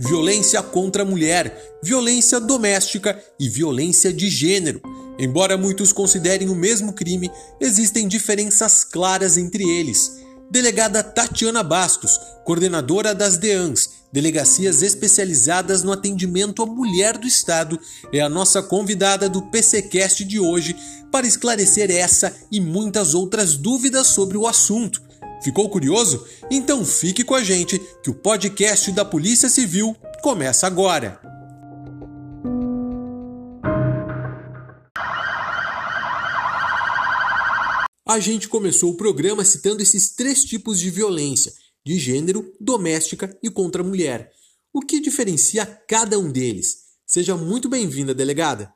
violência contra a mulher, violência doméstica e violência de gênero. Embora muitos considerem o mesmo crime, existem diferenças claras entre eles. Delegada Tatiana Bastos, coordenadora das DEANs, Delegacias Especializadas no Atendimento à Mulher do Estado, é a nossa convidada do PCcast de hoje para esclarecer essa e muitas outras dúvidas sobre o assunto. Ficou curioso? Então fique com a gente que o podcast da Polícia Civil começa agora. A gente começou o programa citando esses três tipos de violência: de gênero, doméstica e contra a mulher. O que diferencia cada um deles? Seja muito bem-vinda, delegada.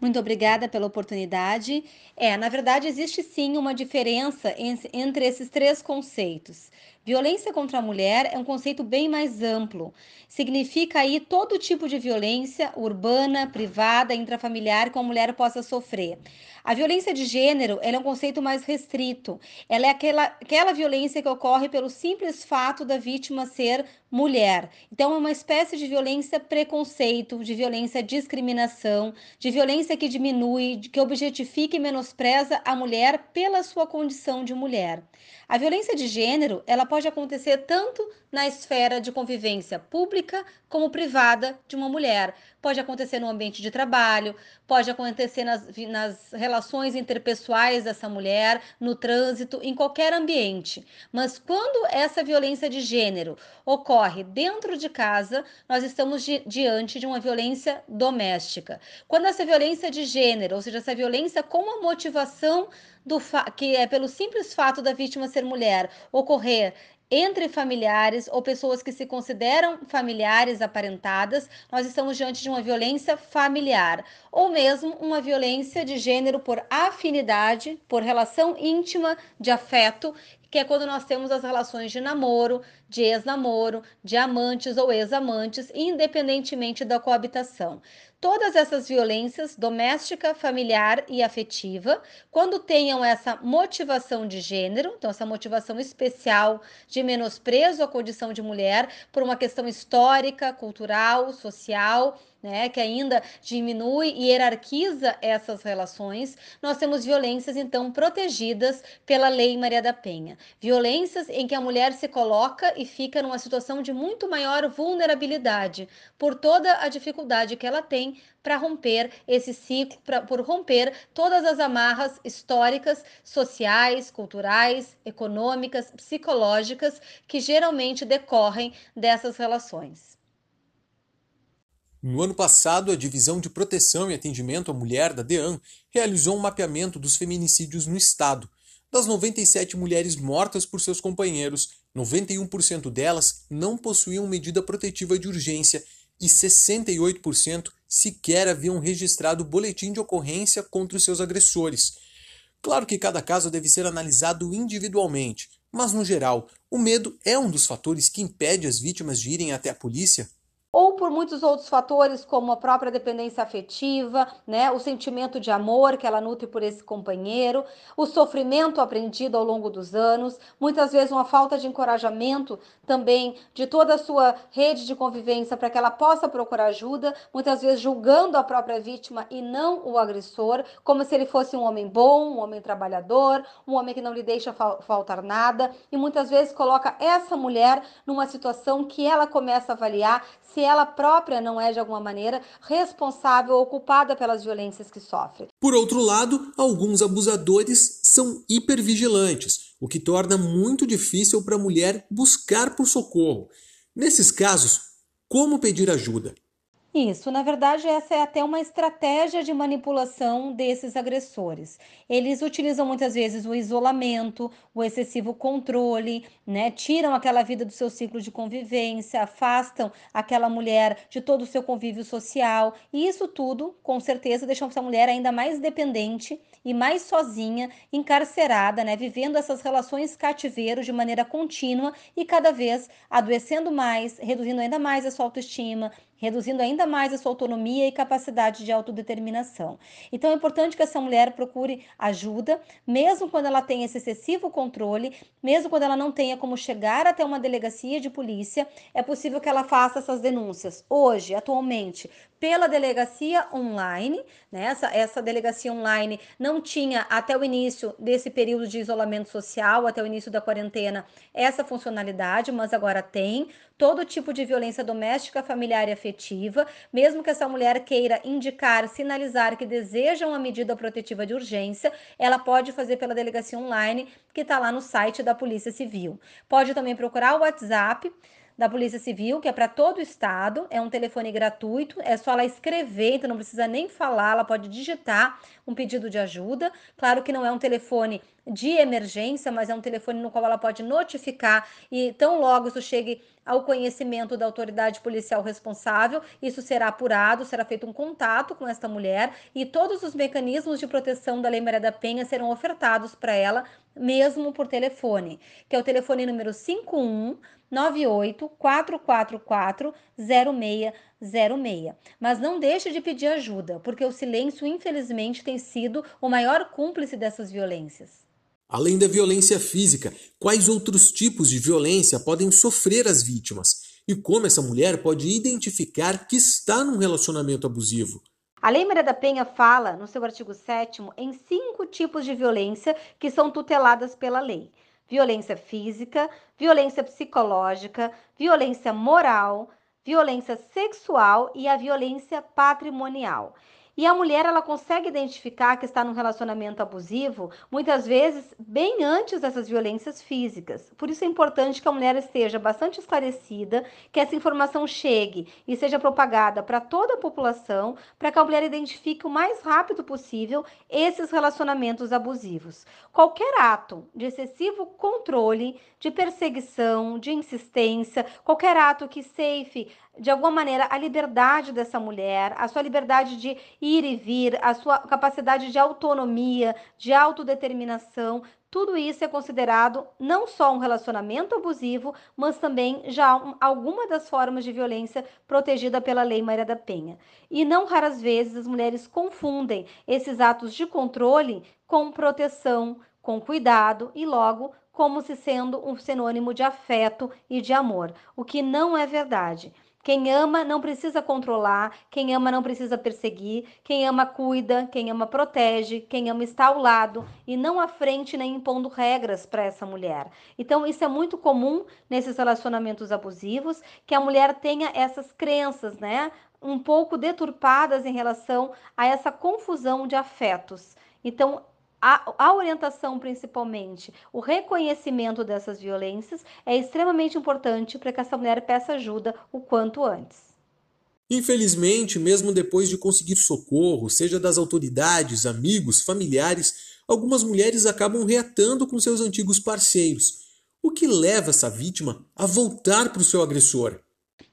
Muito obrigada pela oportunidade. É, na verdade, existe sim uma diferença entre esses três conceitos. Violência contra a mulher é um conceito bem mais amplo. Significa aí todo tipo de violência urbana, privada, intrafamiliar que a mulher possa sofrer. A violência de gênero é um conceito mais restrito. Ela é aquela, aquela violência que ocorre pelo simples fato da vítima ser mulher. Então, é uma espécie de violência preconceito, de violência discriminação, de violência que diminui, que objetifica e menospreza a mulher pela sua condição de mulher. A violência de gênero, ela pode acontecer tanto na esfera de convivência pública como privada de uma mulher. Pode acontecer no ambiente de trabalho, pode acontecer nas, nas relações interpessoais dessa mulher, no trânsito, em qualquer ambiente. Mas quando essa violência de gênero ocorre dentro de casa, nós estamos di diante de uma violência doméstica. Quando essa violência de gênero, ou seja, essa violência com a motivação do que é pelo simples fato da vítima ser mulher ocorrer entre familiares ou pessoas que se consideram familiares aparentadas, nós estamos diante de uma violência familiar, ou mesmo uma violência de gênero por afinidade, por relação íntima de afeto, que é quando nós temos as relações de namoro, de ex-namoro, de amantes ou ex-amantes, independentemente da coabitação. Todas essas violências, doméstica, familiar e afetiva, quando tenham essa motivação de gênero, então essa motivação especial de menosprezo à condição de mulher por uma questão histórica, cultural, social, né, que ainda diminui e hierarquiza essas relações, nós temos violências então protegidas pela Lei Maria da Penha. Violências em que a mulher se coloca e fica numa situação de muito maior vulnerabilidade por toda a dificuldade que ela tem para romper esse ciclo, pra, por romper todas as amarras históricas, sociais, culturais, econômicas, psicológicas que geralmente decorrem dessas relações. No ano passado, a Divisão de Proteção e Atendimento à Mulher da DEAN realizou um mapeamento dos feminicídios no estado. Das 97 mulheres mortas por seus companheiros, 91% delas não possuíam medida protetiva de urgência e 68% sequer haviam registrado boletim de ocorrência contra os seus agressores. Claro que cada caso deve ser analisado individualmente, mas no geral, o medo é um dos fatores que impede as vítimas de irem até a polícia? Ou por muitos outros fatores, como a própria dependência afetiva, né, o sentimento de amor que ela nutre por esse companheiro, o sofrimento aprendido ao longo dos anos, muitas vezes uma falta de encorajamento também de toda a sua rede de convivência para que ela possa procurar ajuda, muitas vezes julgando a própria vítima e não o agressor, como se ele fosse um homem bom, um homem trabalhador, um homem que não lhe deixa faltar nada, e muitas vezes coloca essa mulher numa situação que ela começa a avaliar se ela própria não é, de alguma maneira, responsável ou culpada pelas violências que sofre. Por outro lado, alguns abusadores são hipervigilantes, o que torna muito difícil para a mulher buscar por socorro. Nesses casos, como pedir ajuda? Isso, na verdade, essa é até uma estratégia de manipulação desses agressores. Eles utilizam muitas vezes o isolamento, o excessivo controle, né? Tiram aquela vida do seu ciclo de convivência, afastam aquela mulher de todo o seu convívio social, e isso tudo, com certeza, deixa essa mulher ainda mais dependente e mais sozinha, encarcerada, né? Vivendo essas relações cativeiro de maneira contínua e cada vez adoecendo mais, reduzindo ainda mais a sua autoestima, reduzindo ainda mais a sua autonomia e capacidade de autodeterminação. Então é importante que essa mulher procure ajuda, mesmo quando ela tem esse excessivo controle, mesmo quando ela não tenha como chegar até uma delegacia de polícia, é possível que ela faça essas denúncias hoje, atualmente, pela delegacia online, né? Essa, essa delegacia online não tinha até o início desse período de isolamento social, até o início da quarentena, essa funcionalidade, mas agora tem todo tipo de violência doméstica, familiar e afetiva, mesmo que essa mulher queira indicar, sinalizar que deseja uma medida protetiva de urgência, ela pode fazer pela delegacia online que está lá no site da Polícia Civil. Pode também procurar o WhatsApp da Polícia Civil, que é para todo o estado, é um telefone gratuito, é só ela escrever, então não precisa nem falar, ela pode digitar um pedido de ajuda. Claro que não é um telefone de emergência, mas é um telefone no qual ela pode notificar e tão logo isso chegue ao conhecimento da autoridade policial responsável, isso será apurado, será feito um contato com esta mulher e todos os mecanismos de proteção da Lei Maria da Penha serão ofertados para ela, mesmo por telefone, que é o telefone número 51 98 444 0606. Mas não deixe de pedir ajuda, porque o silêncio, infelizmente, tem sido o maior cúmplice dessas violências. Além da violência física, quais outros tipos de violência podem sofrer as vítimas? E como essa mulher pode identificar que está num relacionamento abusivo? A Lei Maria da Penha fala, no seu artigo 7, em cinco tipos de violência que são tuteladas pela lei violência física, violência psicológica, violência moral, violência sexual e a violência patrimonial. E a mulher ela consegue identificar que está num relacionamento abusivo, muitas vezes bem antes dessas violências físicas. Por isso é importante que a mulher esteja bastante esclarecida, que essa informação chegue e seja propagada para toda a população, para que a mulher identifique o mais rápido possível esses relacionamentos abusivos. Qualquer ato de excessivo controle, de perseguição, de insistência, qualquer ato que ceife de alguma maneira, a liberdade dessa mulher, a sua liberdade de ir e vir, a sua capacidade de autonomia, de autodeterminação, tudo isso é considerado não só um relacionamento abusivo, mas também já um, alguma das formas de violência protegida pela Lei Maria da Penha. E não raras vezes as mulheres confundem esses atos de controle com proteção, com cuidado e logo como se sendo um sinônimo de afeto e de amor, o que não é verdade. Quem ama não precisa controlar, quem ama não precisa perseguir, quem ama cuida, quem ama protege, quem ama está ao lado e não à frente nem impondo regras para essa mulher. Então, isso é muito comum nesses relacionamentos abusivos, que a mulher tenha essas crenças, né? Um pouco deturpadas em relação a essa confusão de afetos. Então, a, a, orientação, principalmente, o reconhecimento dessas violências é extremamente importante para que essa mulher peça ajuda o quanto antes. Infelizmente, mesmo depois de conseguir socorro, seja das autoridades, amigos, familiares, algumas mulheres acabam reatando com seus antigos parceiros. O que leva essa vítima a voltar para o seu agressor?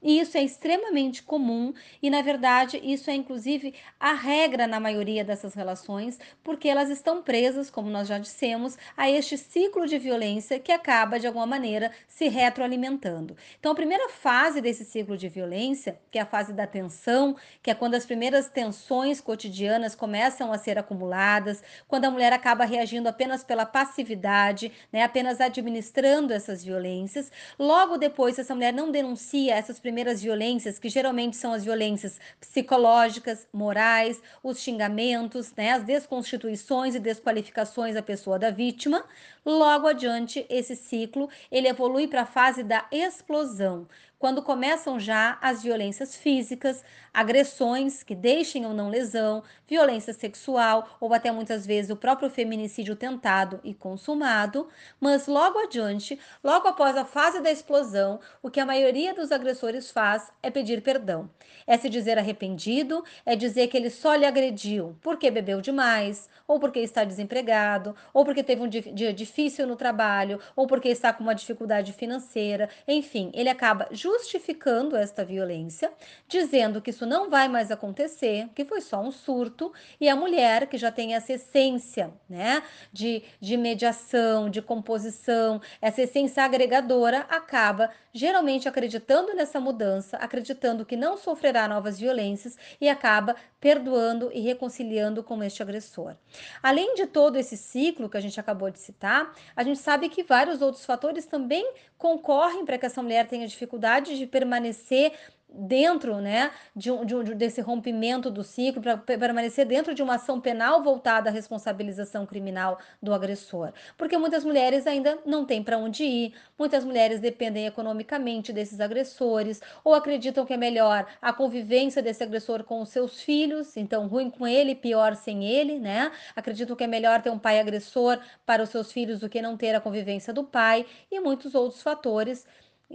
E isso é extremamente comum e, na verdade, isso é inclusive a regra na maioria dessas relações, porque elas estão presas, como nós já dissemos, a este ciclo de violência que acaba, de alguma maneira, se retroalimentando. Então, a primeira fase desse ciclo de violência, que é a fase da tensão, que é quando as primeiras tensões cotidianas começam a ser acumuladas, quando a mulher acaba reagindo apenas pela passividade, né, apenas administrando essas violências. Logo depois, essa mulher não denuncia essas primeiras violências, que geralmente são as violências psicológicas, morais, os xingamentos, né, as desconstituições e desqualificações da pessoa da vítima, logo adiante esse ciclo ele evolui para a fase da explosão, quando começam já as violências físicas, agressões que deixem ou não lesão, violência sexual ou até muitas vezes o próprio feminicídio tentado e consumado, mas logo adiante, logo após a fase da explosão, o que a maioria dos agressores faz é pedir perdão. É se dizer arrependido, é dizer que ele só lhe agrediu porque bebeu demais, ou porque está desempregado, ou porque teve um dia difícil no trabalho, ou porque está com uma dificuldade financeira, enfim, ele acaba justificando esta violência, dizendo que isso não vai mais acontecer, que foi só um surto, e a mulher que já tem essa essência, né, de, de mediação, de composição, essa essência agregadora, acaba geralmente acreditando nessa mudança, acreditando que não sofrerá novas violências e acaba perdoando e reconciliando com este agressor. Além de todo esse ciclo que a gente acabou de citar, a gente sabe que vários outros fatores também concorrem para que essa mulher tenha dificuldade de permanecer dentro né, de um, de um, desse rompimento do ciclo, para permanecer dentro de uma ação penal voltada à responsabilização criminal do agressor. Porque muitas mulheres ainda não têm para onde ir, muitas mulheres dependem economicamente desses agressores, ou acreditam que é melhor a convivência desse agressor com os seus filhos, então ruim com ele, pior sem ele, né? Acreditam que é melhor ter um pai agressor para os seus filhos do que não ter a convivência do pai, e muitos outros fatores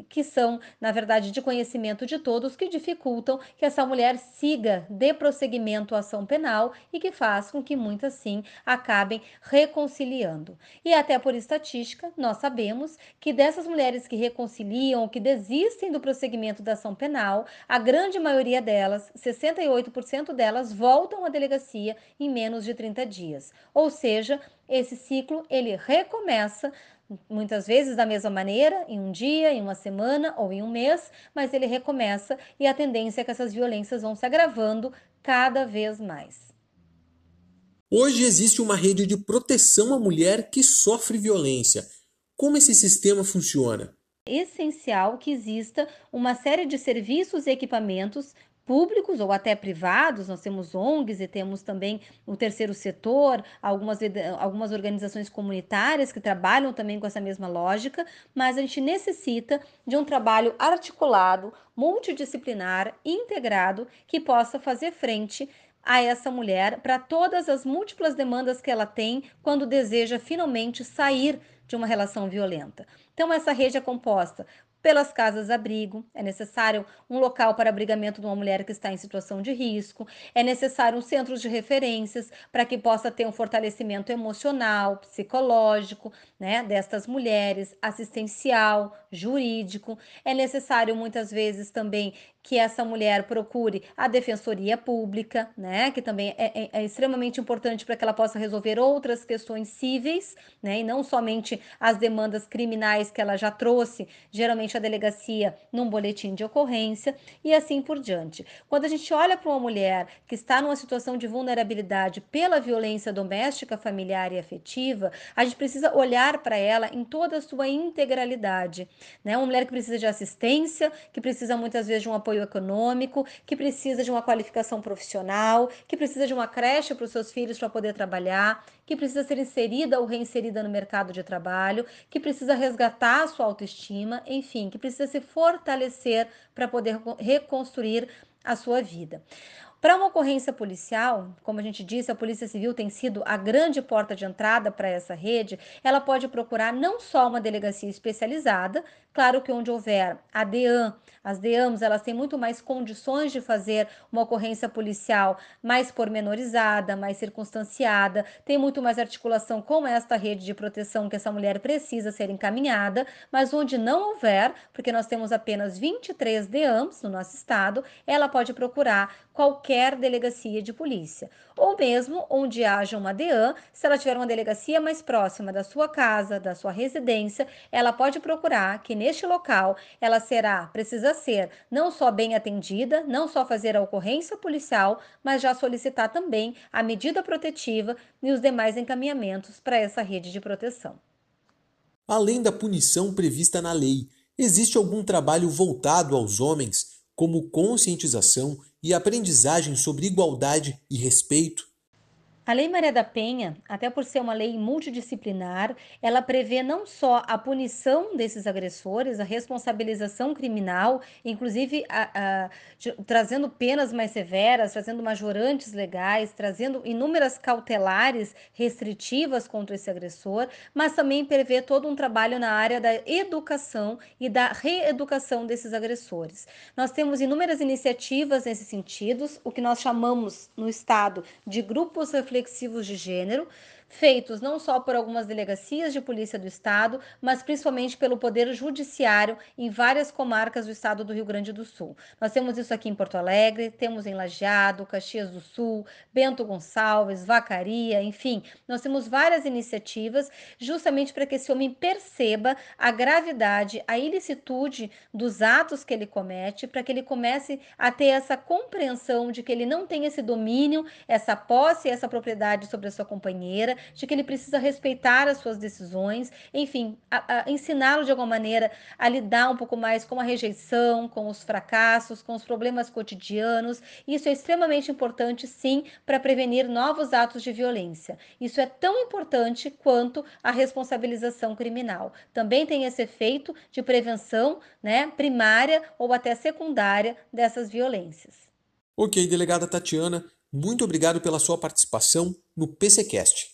que são, na verdade, de conhecimento de todos, que dificultam que essa mulher siga, dê prosseguimento à ação penal e que faz com que muitas, sim, acabem reconciliando. E até por estatística, nós sabemos que dessas mulheres que reconciliam, que desistem do prosseguimento da ação penal, a grande maioria delas, 68% delas, voltam à delegacia em menos de 30 dias. Ou seja, esse ciclo ele recomeça muitas vezes da mesma maneira, em um dia, em uma semana ou em um mês, mas ele recomeça e a tendência é que essas violências vão se agravando cada vez mais. Hoje existe uma rede de proteção à mulher que sofre violência. Como esse sistema funciona? essencial que exista uma série de serviços e equipamentos públicos ou até privados, nós temos ONGs e temos também o terceiro setor, algumas, algumas organizações comunitárias que trabalham também com essa mesma lógica, mas a gente necessita de um trabalho articulado, multidisciplinar, integrado, que possa fazer frente a essa mulher para todas as múltiplas demandas que ela tem quando deseja finalmente sair de uma relação violenta. Então, essa rede é composta pelas casas-abrigo. É necessário um local para abrigamento de uma mulher que está em situação de risco. É necessário um centro de referências para que possa ter um fortalecimento emocional, psicológico, né, destas mulheres, assistencial, jurídico. É necessário muitas vezes também que essa mulher procure a defensoria pública, né, que também é, é, é extremamente importante para que ela possa resolver outras questões cíveis, né, e não somente as demandas criminais que ela já trouxe, geralmente a delegacia num boletim de ocorrência e assim por diante. Quando a gente olha para uma mulher que está numa situação de vulnerabilidade pela violência doméstica, familiar e afetiva, a gente precisa olhar para ela em toda a sua integralidade, né, uma mulher que precisa de assistência, que precisa muitas vezes de um apoio econômico, que precisa de uma qualificação profissional, que precisa de uma creche para os seus filhos para poder trabalhar, que precisa ser inserida ou reinserida no mercado de trabalho, que precisa resgatar a sua autoestima, enfim, que precisa se fortalecer para poder reconstruir a sua vida. Para uma ocorrência policial, como a gente disse, a Polícia Civil tem sido a grande porta de entrada para essa rede, ela pode procurar não só uma delegacia especializada, claro que onde houver a DEAN, as DEAMs, elas têm muito mais condições de fazer uma ocorrência policial mais pormenorizada, mais circunstanciada, tem muito mais articulação com esta rede de proteção que essa mulher precisa ser encaminhada, mas onde não houver, porque nós temos apenas 23 DEAMs no nosso estado, ela pode procurar qualquer delegacia de polícia. Ou mesmo onde haja uma DEAN, se ela tiver uma delegacia mais próxima da sua casa, da sua residência, ela pode procurar que neste local ela será, precisa ser, não só bem atendida, não só fazer a ocorrência policial, mas já solicitar também a medida protetiva e os demais encaminhamentos para essa rede de proteção. Além da punição prevista na lei, existe algum trabalho voltado aos homens, como conscientização e aprendizagem sobre igualdade e respeito? A Lei Maria da Penha, até por ser uma lei multidisciplinar, ela prevê não só a punição desses agressores, a responsabilização criminal, inclusive a, a, de, trazendo penas mais severas, trazendo majorantes legais, trazendo inúmeras cautelares restritivas contra esse agressor, mas também prevê todo um trabalho na área da educação e da reeducação desses agressores. Nós temos inúmeras iniciativas nesse sentido, o que nós chamamos no Estado de grupos reflexivos de gênero, feitos não só por algumas delegacias de polícia do estado, mas principalmente pelo Poder Judiciário em várias comarcas do estado do Rio Grande do Sul. Nós temos isso aqui em Porto Alegre, temos em Lajeado, Caxias do Sul, Bento Gonçalves, Vacaria, enfim, nós temos várias iniciativas justamente para que esse homem perceba a gravidade, a ilicitude dos atos que ele comete, para que ele comece a ter essa compreensão de que ele não tem esse domínio, essa posse, essa propriedade sobre a sua companheira, de que ele precisa respeitar as suas decisões, enfim, ensiná-lo de alguma maneira a lidar um pouco mais com a rejeição, com os fracassos, com os problemas cotidianos. Isso é extremamente importante, sim, para prevenir novos atos de violência. Isso é tão importante quanto a responsabilização criminal. Também tem esse efeito de prevenção, né, primária ou até secundária dessas violências. Ok, delegada Tatiana, muito obrigado pela sua participação no PCcast.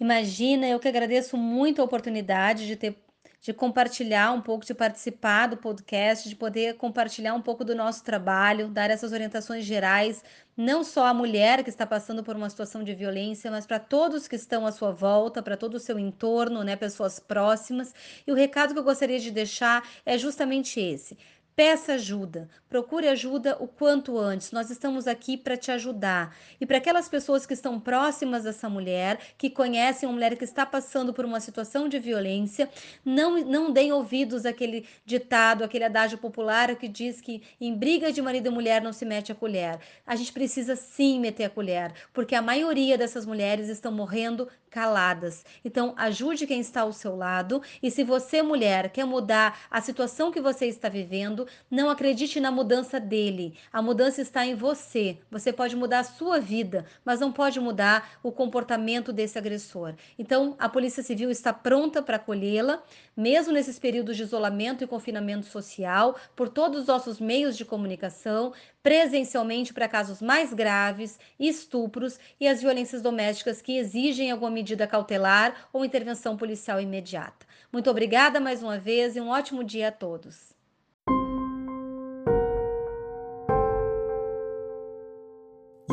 Imagina, eu que agradeço muito a oportunidade de ter de compartilhar um pouco, de participar do podcast, de poder compartilhar um pouco do nosso trabalho, dar essas orientações gerais, não só à mulher que está passando por uma situação de violência, mas para todos que estão à sua volta, para todo o seu entorno, né, pessoas próximas. E o recado que eu gostaria de deixar é justamente esse. Peça ajuda, procure ajuda o quanto antes. Nós estamos aqui para te ajudar. E para aquelas pessoas que estão próximas dessa mulher, que conhecem uma mulher que está passando por uma situação de violência, não, não deem ouvidos àquele ditado, aquele adágio popular que diz que em briga de marido e mulher não se mete a colher. A gente precisa sim meter a colher, porque a maioria dessas mulheres estão morrendo caladas. Então, ajude quem está ao seu lado. E se você, mulher, quer mudar a situação que você está vivendo, não acredite na mudança dele. A mudança está em você. Você pode mudar a sua vida, mas não pode mudar o comportamento desse agressor. Então, a Polícia Civil está pronta para acolhê-la, mesmo nesses períodos de isolamento e confinamento social, por todos os nossos meios de comunicação, presencialmente para casos mais graves, estupros e as violências domésticas que exigem alguma medida cautelar ou intervenção policial imediata. Muito obrigada mais uma vez e um ótimo dia a todos.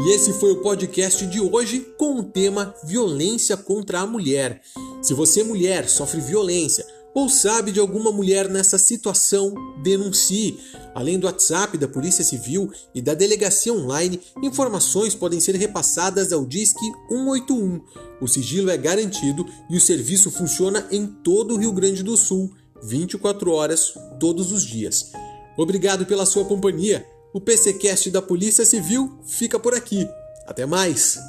Esse foi o podcast de hoje com o tema Violência contra a Mulher. Se você, mulher, sofre violência, ou sabe de alguma mulher nessa situação, denuncie. Além do WhatsApp da Polícia Civil e da Delegacia Online, informações podem ser repassadas ao Disque 181. O sigilo é garantido e o serviço funciona em todo o Rio Grande do Sul, 24 horas, todos os dias. Obrigado pela sua companhia. O PCcast da Polícia Civil fica por aqui. Até mais!